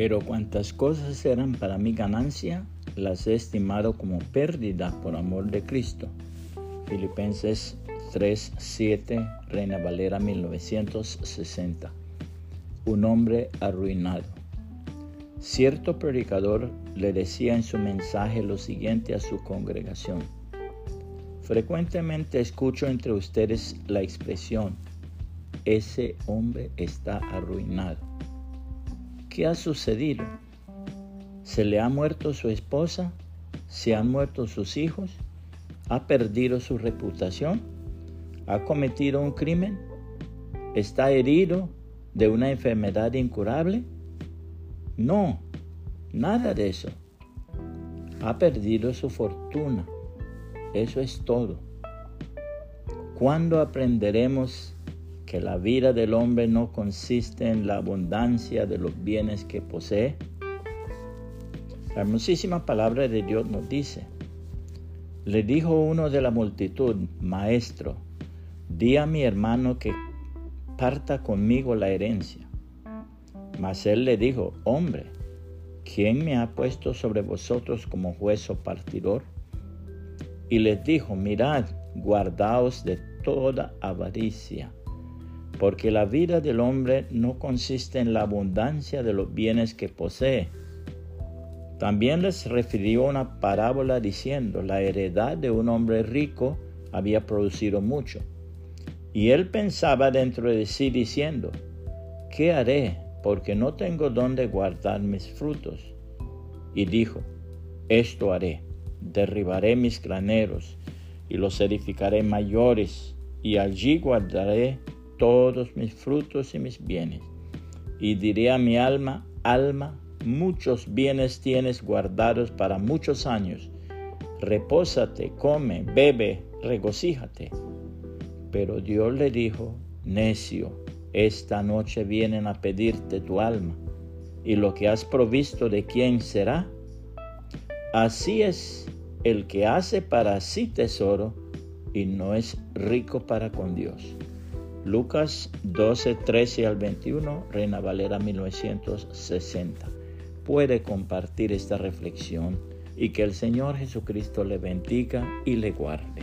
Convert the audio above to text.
Pero cuantas cosas eran para mi ganancia, las he estimado como pérdida por amor de Cristo. Filipenses 3:7, Reina Valera 1960. Un hombre arruinado. Cierto predicador le decía en su mensaje lo siguiente a su congregación. Frecuentemente escucho entre ustedes la expresión, ese hombre está arruinado. ¿Qué ha sucedido? ¿Se le ha muerto su esposa? ¿Se han muerto sus hijos? ¿Ha perdido su reputación? ¿Ha cometido un crimen? ¿Está herido de una enfermedad incurable? No, nada de eso. Ha perdido su fortuna. Eso es todo. ¿Cuándo aprenderemos que la vida del hombre no consiste en la abundancia de los bienes que posee? La hermosísima palabra de Dios nos dice, le dijo uno de la multitud, Maestro, di a mi hermano que parta conmigo la herencia. Mas él le dijo, Hombre, ¿quién me ha puesto sobre vosotros como juez o partidor? Y les dijo, Mirad, guardaos de toda avaricia, porque la vida del hombre no consiste en la abundancia de los bienes que posee también les refirió una parábola diciendo, la heredad de un hombre rico había producido mucho. Y él pensaba dentro de sí diciendo, ¿qué haré? Porque no tengo dónde guardar mis frutos. Y dijo, esto haré, derribaré mis graneros y los edificaré mayores, y allí guardaré todos mis frutos y mis bienes. Y diré a mi alma, alma, muchos bienes tienes guardados para muchos años. Repósate, come, bebe, regocíjate. Pero Dios le dijo, necio, esta noche vienen a pedirte tu alma, y lo que has provisto de quién será. Así es el que hace para sí tesoro y no es rico para con Dios. Lucas 12, 13 al 21, Reina Valera 1960 puede compartir esta reflexión y que el Señor Jesucristo le bendiga y le guarde.